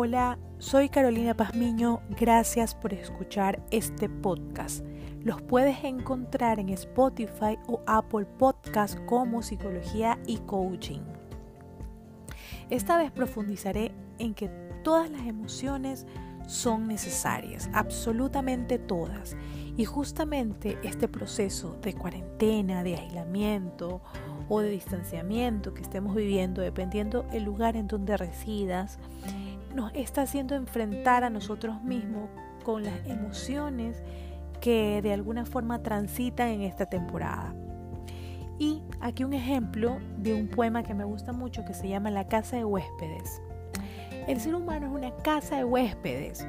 Hola, soy Carolina Pazmiño, gracias por escuchar este podcast. Los puedes encontrar en Spotify o Apple Podcast como Psicología y Coaching. Esta vez profundizaré en que todas las emociones son necesarias, absolutamente todas. Y justamente este proceso de cuarentena, de aislamiento o de distanciamiento que estemos viviendo, dependiendo el lugar en donde residas, nos está haciendo enfrentar a nosotros mismos con las emociones que de alguna forma transitan en esta temporada. Y aquí un ejemplo de un poema que me gusta mucho que se llama La casa de huéspedes. El ser humano es una casa de huéspedes.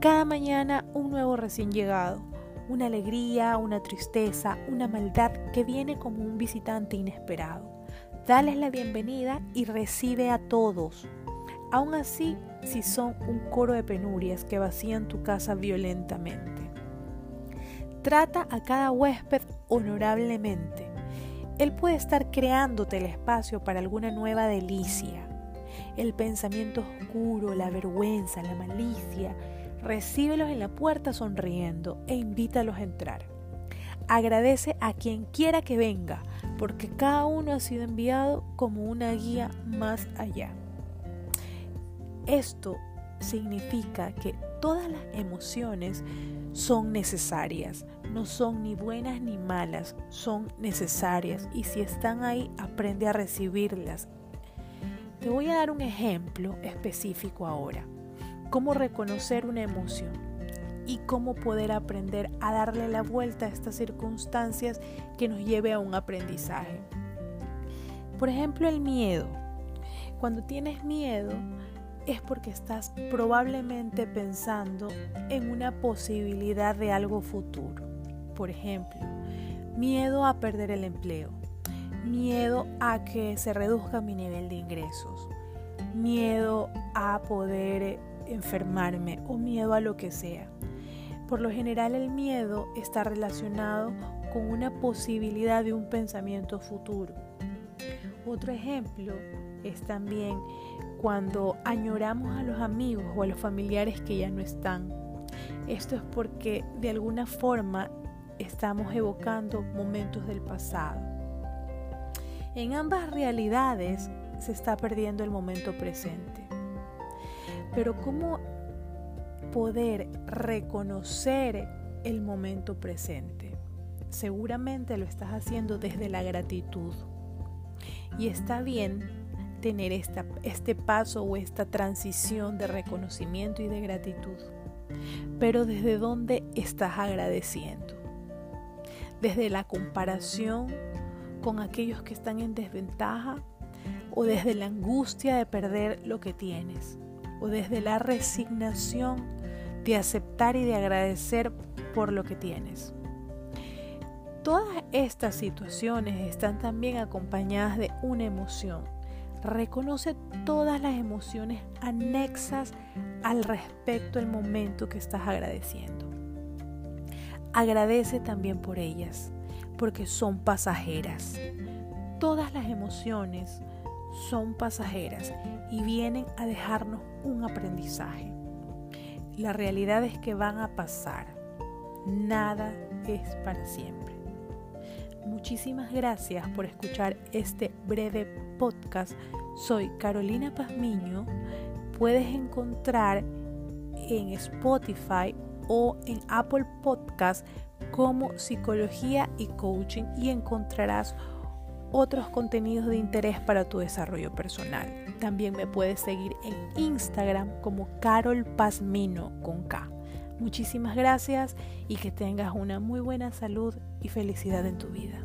Cada mañana un nuevo recién llegado, una alegría, una tristeza, una maldad que viene como un visitante inesperado. Dales la bienvenida y recibe a todos. Aún así, si son un coro de penurias que vacían tu casa violentamente. Trata a cada huésped honorablemente. Él puede estar creándote el espacio para alguna nueva delicia. El pensamiento oscuro, la vergüenza, la malicia, recíbelos en la puerta sonriendo e invítalos a entrar. Agradece a quien quiera que venga, porque cada uno ha sido enviado como una guía más allá. Esto significa que todas las emociones son necesarias, no son ni buenas ni malas, son necesarias y si están ahí aprende a recibirlas. Te voy a dar un ejemplo específico ahora, cómo reconocer una emoción y cómo poder aprender a darle la vuelta a estas circunstancias que nos lleve a un aprendizaje. Por ejemplo, el miedo. Cuando tienes miedo, es porque estás probablemente pensando en una posibilidad de algo futuro. Por ejemplo, miedo a perder el empleo, miedo a que se reduzca mi nivel de ingresos, miedo a poder enfermarme o miedo a lo que sea. Por lo general el miedo está relacionado con una posibilidad de un pensamiento futuro. Otro ejemplo es también cuando añoramos a los amigos o a los familiares que ya no están. Esto es porque de alguna forma estamos evocando momentos del pasado. En ambas realidades se está perdiendo el momento presente. Pero ¿cómo poder reconocer el momento presente? Seguramente lo estás haciendo desde la gratitud. Y está bien tener este paso o esta transición de reconocimiento y de gratitud. Pero ¿desde dónde estás agradeciendo? ¿Desde la comparación con aquellos que están en desventaja? ¿O desde la angustia de perder lo que tienes? ¿O desde la resignación de aceptar y de agradecer por lo que tienes? Todas estas situaciones están también acompañadas de una emoción Reconoce todas las emociones anexas al respecto del momento que estás agradeciendo. Agradece también por ellas, porque son pasajeras. Todas las emociones son pasajeras y vienen a dejarnos un aprendizaje. La realidad es que van a pasar. Nada es para siempre. Muchísimas gracias por escuchar este breve podcast. Soy Carolina Pazmiño. Puedes encontrar en Spotify o en Apple Podcast como Psicología y Coaching y encontrarás otros contenidos de interés para tu desarrollo personal. También me puedes seguir en Instagram como Carol Pazmino con K. Muchísimas gracias y que tengas una muy buena salud y felicidad en tu vida.